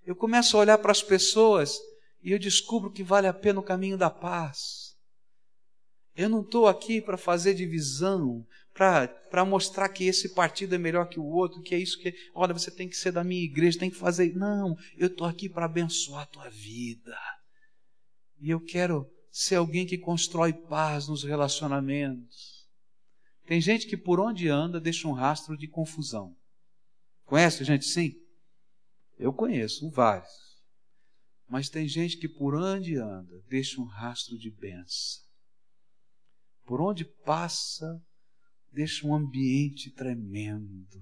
Eu começo a olhar para as pessoas e eu descubro que vale a pena o caminho da paz. Eu não estou aqui para fazer divisão, para mostrar que esse partido é melhor que o outro, que é isso que. Olha, você tem que ser da minha igreja, tem que fazer. Não, eu estou aqui para abençoar a tua vida. E eu quero ser alguém que constrói paz nos relacionamentos. Tem gente que por onde anda deixa um rastro de confusão. Conhece gente sim? Eu conheço vários. Mas tem gente que por onde anda deixa um rastro de bênção. Por onde passa, deixa um ambiente tremendo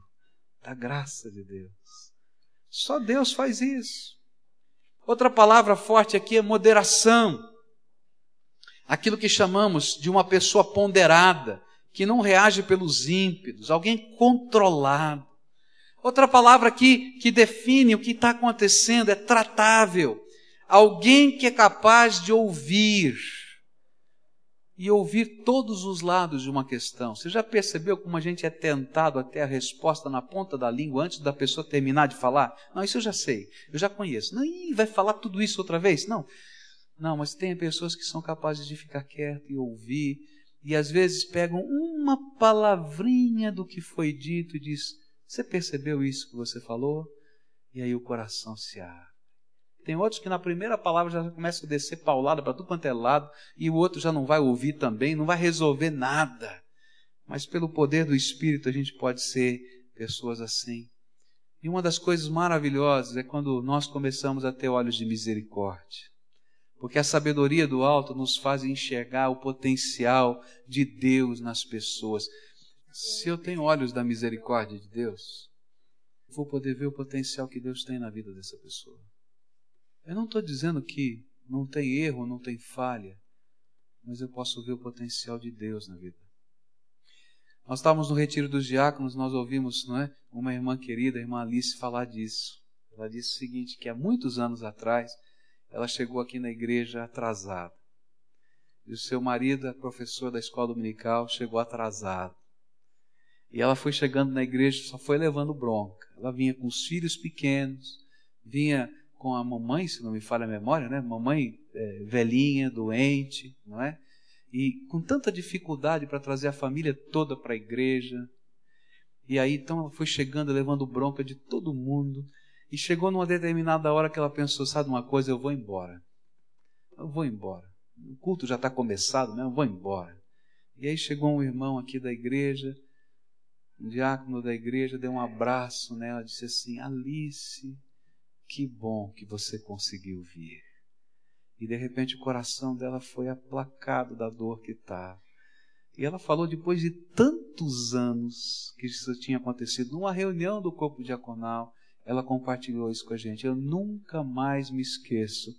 da graça de Deus. Só Deus faz isso. Outra palavra forte aqui é moderação. Aquilo que chamamos de uma pessoa ponderada, que não reage pelos ímpetos, alguém controlado. Outra palavra aqui que define o que está acontecendo é tratável alguém que é capaz de ouvir e ouvir todos os lados de uma questão. Você já percebeu como a gente é tentado até a resposta na ponta da língua antes da pessoa terminar de falar? Não, isso eu já sei, eu já conheço. Não, vai falar tudo isso outra vez? Não. Não, mas tem pessoas que são capazes de ficar quieto e ouvir e às vezes pegam uma palavrinha do que foi dito e diz: "Você percebeu isso que você falou?" E aí o coração se abre. Tem outros que na primeira palavra já começa a descer paulada para tudo quanto é lado, e o outro já não vai ouvir também, não vai resolver nada. Mas pelo poder do Espírito a gente pode ser pessoas assim. E uma das coisas maravilhosas é quando nós começamos a ter olhos de misericórdia. Porque a sabedoria do alto nos faz enxergar o potencial de Deus nas pessoas. Se eu tenho olhos da misericórdia de Deus, vou poder ver o potencial que Deus tem na vida dessa pessoa. Eu não estou dizendo que não tem erro, não tem falha, mas eu posso ver o potencial de Deus na vida. Nós estávamos no retiro dos diáconos, nós ouvimos, não é, uma irmã querida, a irmã Alice, falar disso. Ela disse o seguinte, que há muitos anos atrás, ela chegou aqui na igreja atrasada. E o seu marido, professor da escola dominical, chegou atrasado. E ela foi chegando na igreja, só foi levando bronca. Ela vinha com os filhos pequenos, vinha com a mamãe, se não me falha a memória, né? Mamãe é, velhinha, doente, não é? E com tanta dificuldade para trazer a família toda para a igreja. E aí então ela foi chegando, levando bronca de todo mundo. E chegou numa determinada hora que ela pensou: sabe uma coisa, eu vou embora. Eu vou embora. O culto já está começado, né? Eu vou embora. E aí chegou um irmão aqui da igreja, um diácono da igreja, deu um abraço nela, disse assim: Alice, que bom que você conseguiu vir. E de repente o coração dela foi aplacado da dor que estava. Tá. E ela falou depois de tantos anos que isso tinha acontecido, numa reunião do corpo diaconal, ela compartilhou isso com a gente. Eu nunca mais me esqueço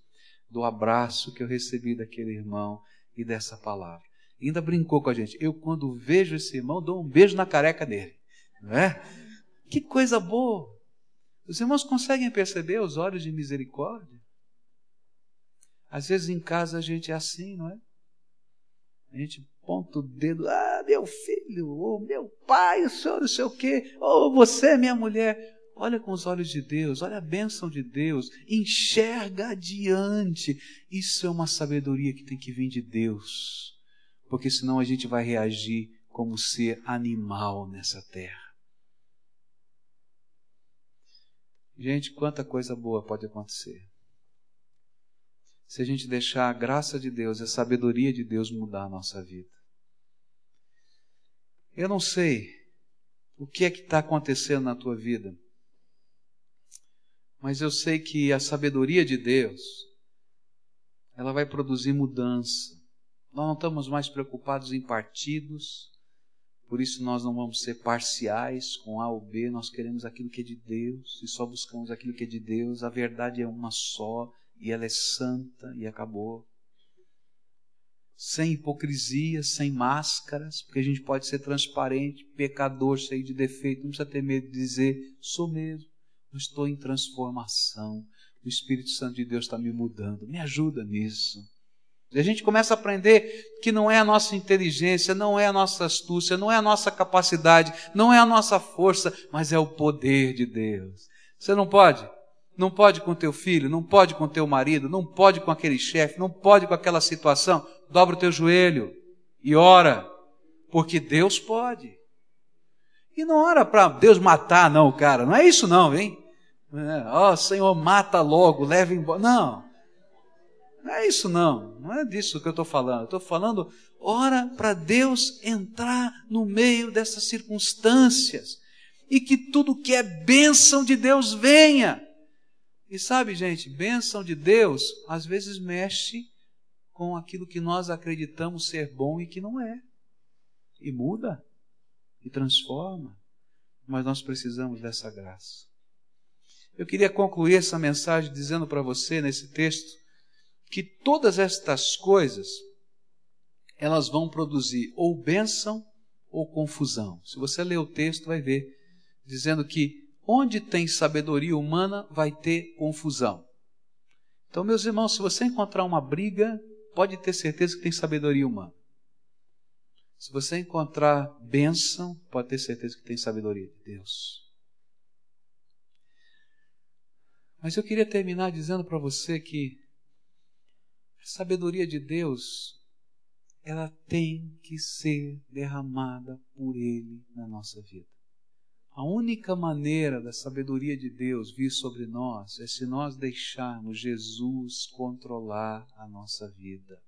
do abraço que eu recebi daquele irmão e dessa palavra. Ainda brincou com a gente. Eu, quando vejo esse irmão, dou um beijo na careca dele. Não é? Que coisa boa! Os irmãos conseguem perceber os olhos de misericórdia? Às vezes em casa a gente é assim, não é? A gente ponta o dedo, ah, meu filho, ou meu pai, o senhor não sei o quê, ou você, minha mulher. Olha com os olhos de Deus, olha a bênção de Deus, enxerga adiante. Isso é uma sabedoria que tem que vir de Deus, porque senão a gente vai reagir como ser animal nessa terra. Gente, quanta coisa boa pode acontecer. Se a gente deixar a graça de Deus, a sabedoria de Deus mudar a nossa vida. Eu não sei o que é que está acontecendo na tua vida, mas eu sei que a sabedoria de Deus, ela vai produzir mudança. Nós não estamos mais preocupados em partidos, por isso nós não vamos ser parciais com A ou B, nós queremos aquilo que é de Deus e só buscamos aquilo que é de Deus. A verdade é uma só e ela é santa e acabou. Sem hipocrisia, sem máscaras, porque a gente pode ser transparente, pecador, cheio de defeito, não precisa ter medo de dizer, sou mesmo estou em transformação. O Espírito Santo de Deus está me mudando. Me ajuda nisso. E a gente começa a aprender que não é a nossa inteligência, não é a nossa astúcia, não é a nossa capacidade, não é a nossa força, mas é o poder de Deus. Você não pode? Não pode com teu filho, não pode com teu marido, não pode com aquele chefe, não pode com aquela situação. Dobra o teu joelho e ora, porque Deus pode. E não ora para Deus matar, não, cara. Não é isso, não, hein? É, ó, oh, Senhor, mata logo, leva embora. Não, não é isso não. Não é disso que eu estou falando. Estou falando, ora para Deus entrar no meio dessas circunstâncias e que tudo que é bênção de Deus venha. E sabe, gente, bênção de Deus às vezes mexe com aquilo que nós acreditamos ser bom e que não é. E muda, e transforma. Mas nós precisamos dessa graça. Eu queria concluir essa mensagem dizendo para você nesse texto que todas estas coisas elas vão produzir ou bênção ou confusão. Se você ler o texto, vai ver dizendo que onde tem sabedoria humana vai ter confusão. Então, meus irmãos, se você encontrar uma briga, pode ter certeza que tem sabedoria humana. Se você encontrar bênção, pode ter certeza que tem sabedoria de Deus. Mas eu queria terminar dizendo para você que a sabedoria de Deus, ela tem que ser derramada por Ele na nossa vida. A única maneira da sabedoria de Deus vir sobre nós é se nós deixarmos Jesus controlar a nossa vida.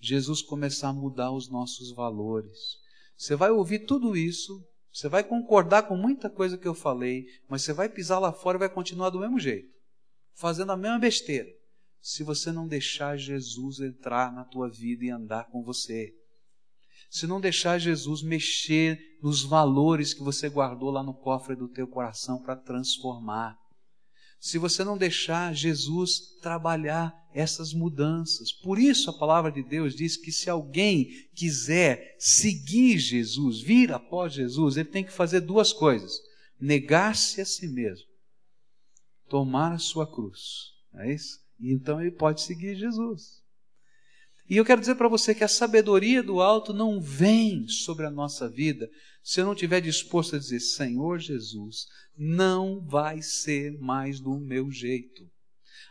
Jesus começar a mudar os nossos valores. Você vai ouvir tudo isso você vai concordar com muita coisa que eu falei, mas você vai pisar lá fora e vai continuar do mesmo jeito, fazendo a mesma besteira, se você não deixar Jesus entrar na tua vida e andar com você. Se não deixar Jesus mexer nos valores que você guardou lá no cofre do teu coração para transformar se você não deixar Jesus trabalhar essas mudanças. Por isso a palavra de Deus diz que se alguém quiser seguir Jesus, vir após Jesus, ele tem que fazer duas coisas: negar-se a si mesmo, tomar a sua cruz. É isso? Então ele pode seguir Jesus. E eu quero dizer para você que a sabedoria do alto não vem sobre a nossa vida se eu não estiver disposto a dizer: Senhor Jesus, não vai ser mais do meu jeito.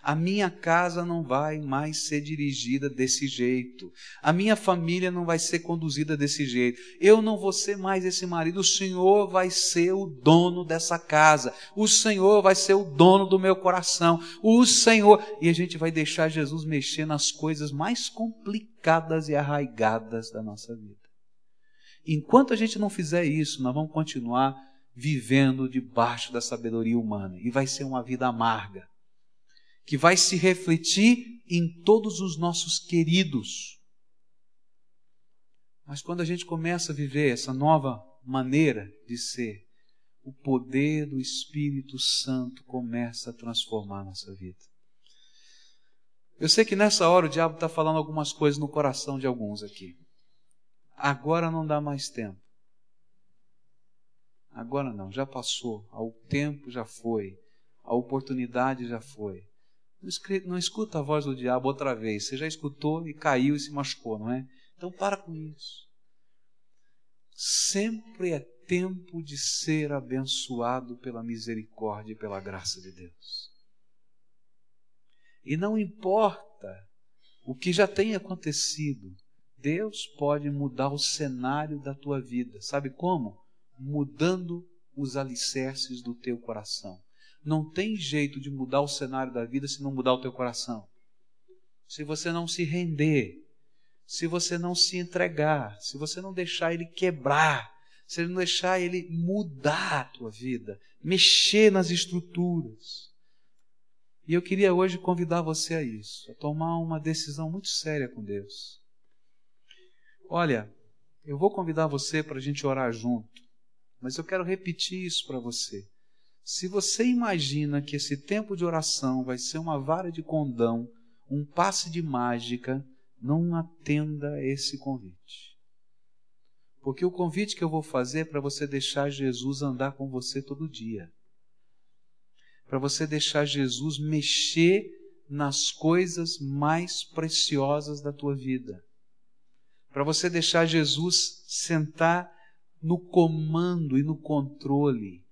A minha casa não vai mais ser dirigida desse jeito. A minha família não vai ser conduzida desse jeito. Eu não vou ser mais esse marido. O Senhor vai ser o dono dessa casa. O Senhor vai ser o dono do meu coração. O Senhor. E a gente vai deixar Jesus mexer nas coisas mais complicadas e arraigadas da nossa vida. Enquanto a gente não fizer isso, nós vamos continuar vivendo debaixo da sabedoria humana. E vai ser uma vida amarga que vai se refletir em todos os nossos queridos. Mas quando a gente começa a viver essa nova maneira de ser, o poder do Espírito Santo começa a transformar a nossa vida. Eu sei que nessa hora o diabo está falando algumas coisas no coração de alguns aqui. agora não dá mais tempo. Agora não, já passou, o tempo já foi, a oportunidade já foi. Não escuta a voz do diabo outra vez. Você já escutou e caiu e se machucou, não é? Então para com isso. Sempre é tempo de ser abençoado pela misericórdia e pela graça de Deus. E não importa o que já tenha acontecido, Deus pode mudar o cenário da tua vida. Sabe como? Mudando os alicerces do teu coração. Não tem jeito de mudar o cenário da vida se não mudar o teu coração. Se você não se render, se você não se entregar, se você não deixar ele quebrar, se ele não deixar ele mudar a tua vida, mexer nas estruturas. E eu queria hoje convidar você a isso, a tomar uma decisão muito séria com Deus. Olha, eu vou convidar você para a gente orar junto, mas eu quero repetir isso para você. Se você imagina que esse tempo de oração vai ser uma vara de condão, um passe de mágica, não atenda a esse convite. Porque o convite que eu vou fazer é para você deixar Jesus andar com você todo dia. Para você deixar Jesus mexer nas coisas mais preciosas da tua vida. Para você deixar Jesus sentar no comando e no controle.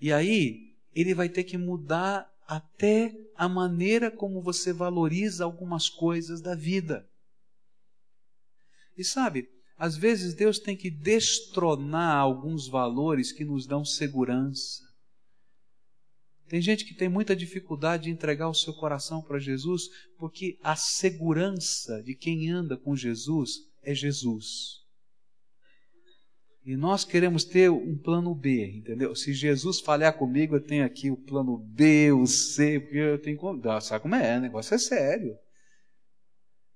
E aí, ele vai ter que mudar até a maneira como você valoriza algumas coisas da vida. E sabe, às vezes Deus tem que destronar alguns valores que nos dão segurança. Tem gente que tem muita dificuldade de entregar o seu coração para Jesus porque a segurança de quem anda com Jesus é Jesus. E nós queremos ter um plano B, entendeu? Se Jesus falhar comigo, eu tenho aqui o plano B, o C, porque eu tenho que. Sabe como é? O negócio é sério.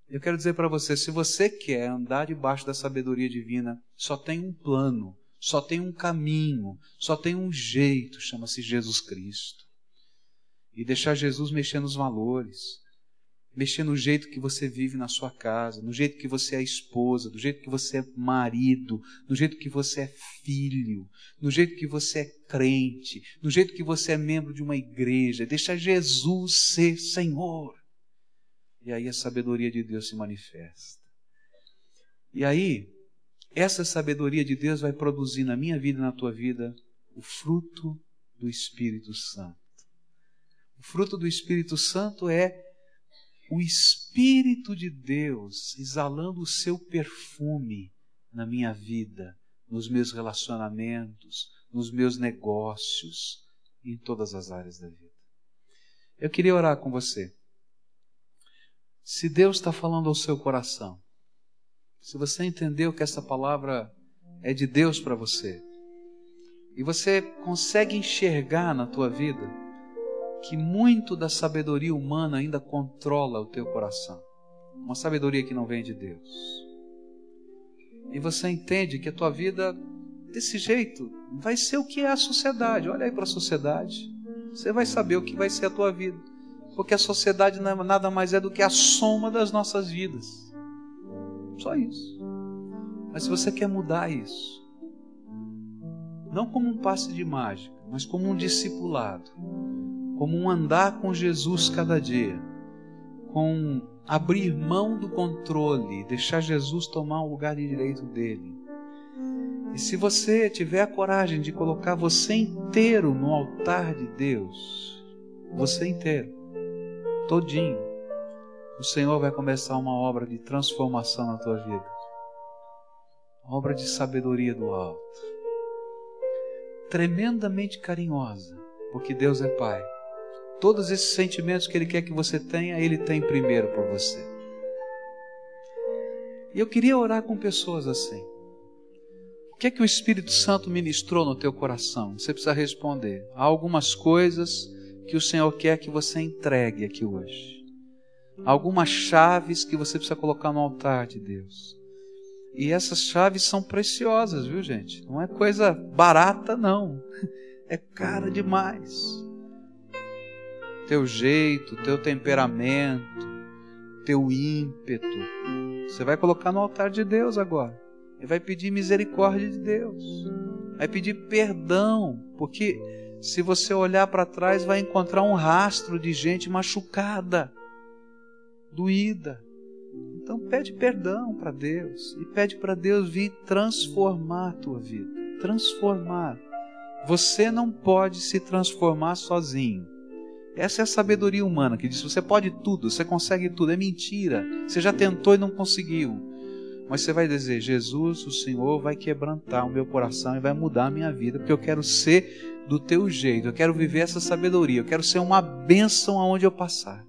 Eu quero dizer para você: se você quer andar debaixo da sabedoria divina, só tem um plano, só tem um caminho, só tem um jeito, chama-se Jesus Cristo. E deixar Jesus mexer nos valores, mexer no jeito que você vive na sua casa, no jeito que você é esposa, do jeito que você é marido, no jeito que você é filho, no jeito que você é crente, no jeito que você é membro de uma igreja. Deixa Jesus ser Senhor. E aí a sabedoria de Deus se manifesta. E aí, essa sabedoria de Deus vai produzir na minha vida e na tua vida o fruto do Espírito Santo. O fruto do Espírito Santo é o Espírito de Deus exalando o seu perfume na minha vida, nos meus relacionamentos, nos meus negócios, em todas as áreas da vida. Eu queria orar com você. Se Deus está falando ao seu coração, se você entendeu que essa palavra é de Deus para você, e você consegue enxergar na tua vida, que muito da sabedoria humana ainda controla o teu coração. Uma sabedoria que não vem de Deus. E você entende que a tua vida, desse jeito, vai ser o que é a sociedade. Olha aí para a sociedade. Você vai saber o que vai ser a tua vida. Porque a sociedade é nada mais é do que a soma das nossas vidas. Só isso. Mas se você quer mudar isso, não como um passe de mágica, mas como um discipulado, como um andar com Jesus cada dia, com abrir mão do controle, deixar Jesus tomar o lugar de direito dele. E se você tiver a coragem de colocar você inteiro no altar de Deus, você inteiro, todinho, o Senhor vai começar uma obra de transformação na tua vida. Obra de sabedoria do alto. Tremendamente carinhosa, porque Deus é Pai Todos esses sentimentos que Ele quer que você tenha, Ele tem primeiro por você. E eu queria orar com pessoas assim. O que é que o Espírito Santo ministrou no teu coração? Você precisa responder. Há algumas coisas que o Senhor quer que você entregue aqui hoje. Há algumas chaves que você precisa colocar no altar de Deus. E essas chaves são preciosas, viu, gente? Não é coisa barata, não. É cara demais teu jeito, teu temperamento, teu ímpeto. Você vai colocar no altar de Deus agora. Ele vai pedir misericórdia de Deus, vai pedir perdão, porque se você olhar para trás, vai encontrar um rastro de gente machucada, doída. Então pede perdão para Deus e pede para Deus vir transformar a tua vida, transformar. Você não pode se transformar sozinho. Essa é a sabedoria humana que diz: você pode tudo, você consegue tudo. É mentira. Você já tentou e não conseguiu. Mas você vai dizer: Jesus, o Senhor vai quebrantar o meu coração e vai mudar a minha vida, porque eu quero ser do teu jeito, eu quero viver essa sabedoria, eu quero ser uma bênção aonde eu passar.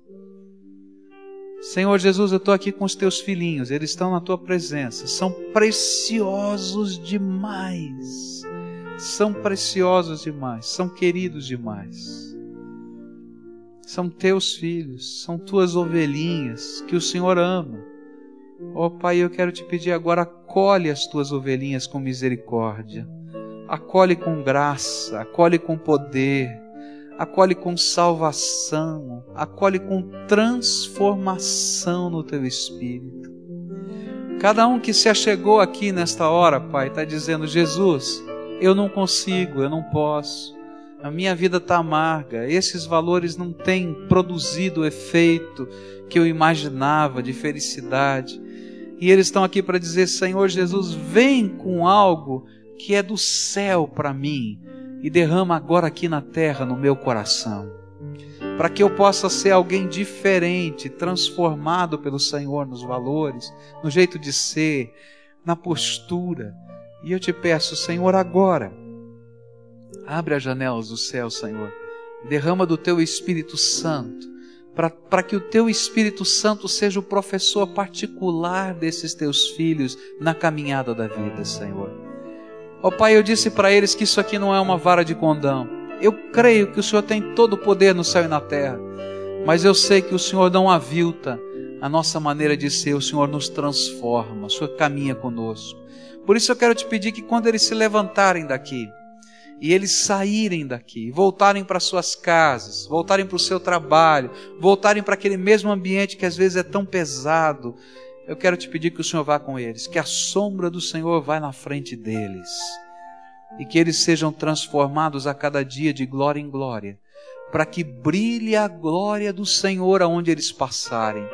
Senhor Jesus, eu estou aqui com os teus filhinhos, eles estão na tua presença, são preciosos demais, são preciosos demais, são queridos demais. São teus filhos, são tuas ovelhinhas que o Senhor ama. Ó oh, Pai, eu quero te pedir agora, acolhe as tuas ovelhinhas com misericórdia, acolhe com graça, acolhe com poder, acolhe com salvação, acolhe com transformação no teu espírito. Cada um que se achegou aqui nesta hora, Pai, está dizendo: Jesus, eu não consigo, eu não posso, a minha vida está amarga, esses valores não têm produzido o efeito que eu imaginava de felicidade. E eles estão aqui para dizer: Senhor Jesus, vem com algo que é do céu para mim e derrama agora aqui na terra, no meu coração, para que eu possa ser alguém diferente, transformado pelo Senhor nos valores, no jeito de ser, na postura. E eu te peço, Senhor, agora, abre as janelas do céu, Senhor, derrama do teu Espírito Santo, para que o teu Espírito Santo seja o professor particular desses teus filhos na caminhada da vida, Senhor. Ó oh, Pai, eu disse para eles que isso aqui não é uma vara de condão. Eu creio que o Senhor tem todo o poder no céu e na terra, mas eu sei que o Senhor não avilta a nossa maneira de ser, o Senhor nos transforma, o Senhor caminha conosco. Por isso eu quero te pedir que quando eles se levantarem daqui, e eles saírem daqui, voltarem para suas casas, voltarem para o seu trabalho, voltarem para aquele mesmo ambiente que às vezes é tão pesado, eu quero te pedir que o Senhor vá com eles, que a sombra do Senhor vá na frente deles e que eles sejam transformados a cada dia de glória em glória, para que brilhe a glória do Senhor aonde eles passarem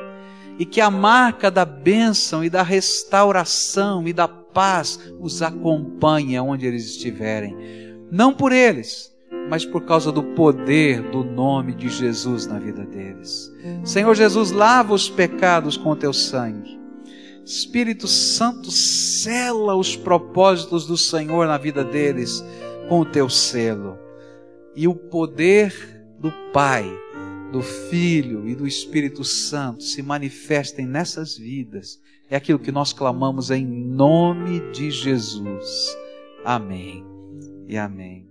e que a marca da bênção e da restauração e da paz os acompanhe aonde eles estiverem, não por eles, mas por causa do poder do nome de Jesus na vida deles. Senhor Jesus, lava os pecados com o teu sangue Espírito Santo, sela os propósitos do Senhor na vida deles com o teu selo. E o poder do Pai, do Filho e do Espírito Santo se manifestem nessas vidas. É aquilo que nós clamamos em nome de Jesus. Amém e amém.